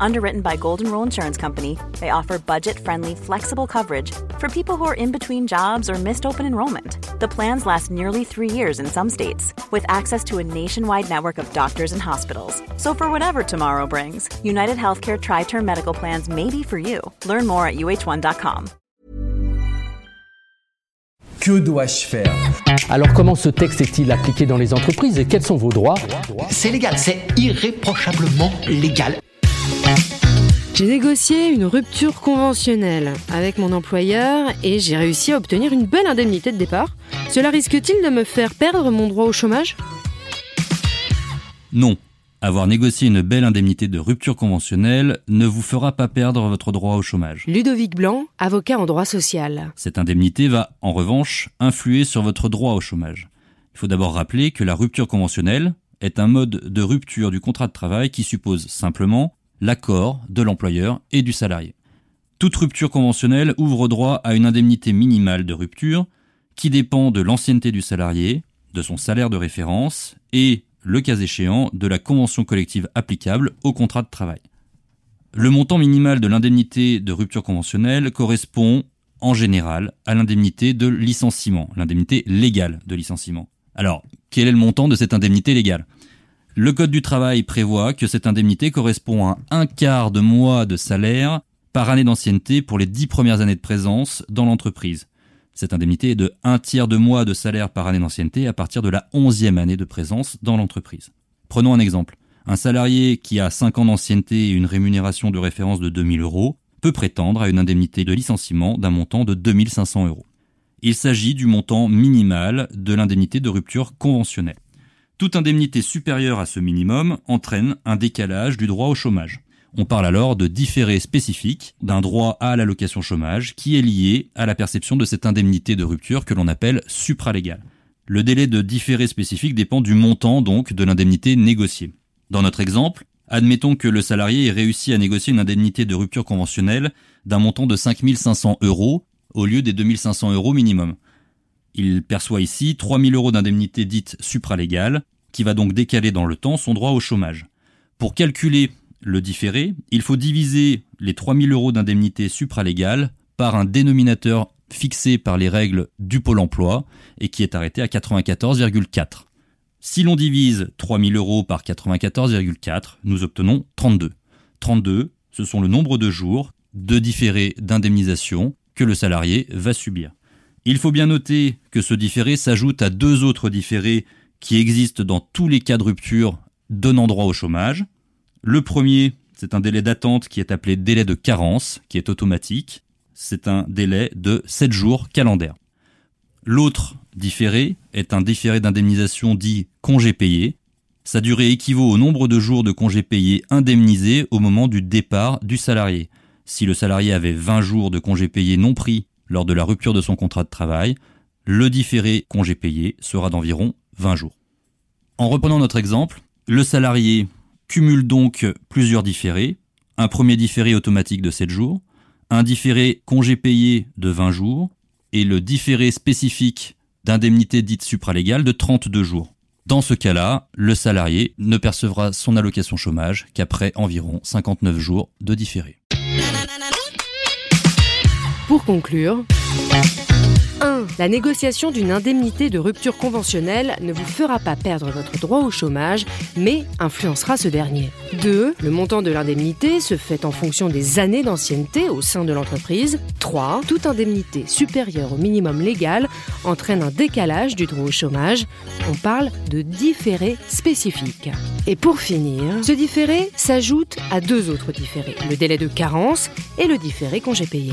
Underwritten by Golden Rule Insurance Company, they offer budget friendly, flexible coverage for people who are in between jobs or missed open enrollment. The plans last nearly three years in some states, with access to a nationwide network of doctors and hospitals. So, for whatever tomorrow brings, United Healthcare Tri Term Medical Plans may be for you. Learn more at uh1.com. Que dois-je faire Alors comment ce texte est-il appliqué dans les entreprises et quels sont vos droits C'est légal, c'est irréprochablement légal. J'ai négocié une rupture conventionnelle avec mon employeur et j'ai réussi à obtenir une belle indemnité de départ. Cela risque-t-il de me faire perdre mon droit au chômage? Non. Avoir négocié une belle indemnité de rupture conventionnelle ne vous fera pas perdre votre droit au chômage. Ludovic Blanc, avocat en droit social. Cette indemnité va, en revanche, influer sur votre droit au chômage. Il faut d'abord rappeler que la rupture conventionnelle est un mode de rupture du contrat de travail qui suppose simplement l'accord de l'employeur et du salarié. Toute rupture conventionnelle ouvre droit à une indemnité minimale de rupture qui dépend de l'ancienneté du salarié, de son salaire de référence et le cas échéant, de la convention collective applicable au contrat de travail. Le montant minimal de l'indemnité de rupture conventionnelle correspond en général à l'indemnité de licenciement, l'indemnité légale de licenciement. Alors, quel est le montant de cette indemnité légale? Le Code du travail prévoit que cette indemnité correspond à un quart de mois de salaire par année d'ancienneté pour les dix premières années de présence dans l'entreprise. Cette indemnité est de un tiers de mois de salaire par année d'ancienneté à partir de la onzième année de présence dans l'entreprise. Prenons un exemple. Un salarié qui a 5 ans d'ancienneté et une rémunération de référence de 2000 euros peut prétendre à une indemnité de licenciement d'un montant de 2500 euros. Il s'agit du montant minimal de l'indemnité de rupture conventionnelle. Toute indemnité supérieure à ce minimum entraîne un décalage du droit au chômage. On parle alors de différé spécifique d'un droit à l'allocation chômage qui est lié à la perception de cette indemnité de rupture que l'on appelle supralégale. Le délai de différé spécifique dépend du montant donc de l'indemnité négociée. Dans notre exemple, admettons que le salarié ait réussi à négocier une indemnité de rupture conventionnelle d'un montant de 5500 euros au lieu des 2500 euros minimum. Il perçoit ici 3000 euros d'indemnité dite supralégale, qui va donc décaler dans le temps son droit au chômage. Pour calculer le différé, il faut diviser les 3000 euros d'indemnité supralégale par un dénominateur fixé par les règles du Pôle emploi et qui est arrêté à 94,4. Si l'on divise 3000 euros par 94,4, nous obtenons 32. 32, ce sont le nombre de jours de différé d'indemnisation que le salarié va subir. Il faut bien noter que ce différé s'ajoute à deux autres différés qui existent dans tous les cas de rupture donnant droit au chômage, le premier, c'est un délai d'attente qui est appelé délai de carence, qui est automatique. C'est un délai de 7 jours calendaires. L'autre différé est un différé d'indemnisation dit congé payé. Sa durée équivaut au nombre de jours de congé payé indemnisés au moment du départ du salarié. Si le salarié avait 20 jours de congé payé non pris lors de la rupture de son contrat de travail, le différé congé payé sera d'environ 20 jours. En reprenant notre exemple, le salarié cumule donc plusieurs différés. Un premier différé automatique de 7 jours, un différé congé payé de 20 jours et le différé spécifique d'indemnité dite supralégale de 32 jours. Dans ce cas-là, le salarié ne percevra son allocation chômage qu'après environ 59 jours de différé. Pour conclure, 1. La négociation d'une indemnité de rupture conventionnelle ne vous fera pas perdre votre droit au chômage, mais influencera ce dernier. 2. Le montant de l'indemnité se fait en fonction des années d'ancienneté au sein de l'entreprise. 3. Toute indemnité supérieure au minimum légal entraîne un décalage du droit au chômage. On parle de différé spécifique. Et pour finir, ce différé s'ajoute à deux autres différés, le délai de carence et le différé congé payé.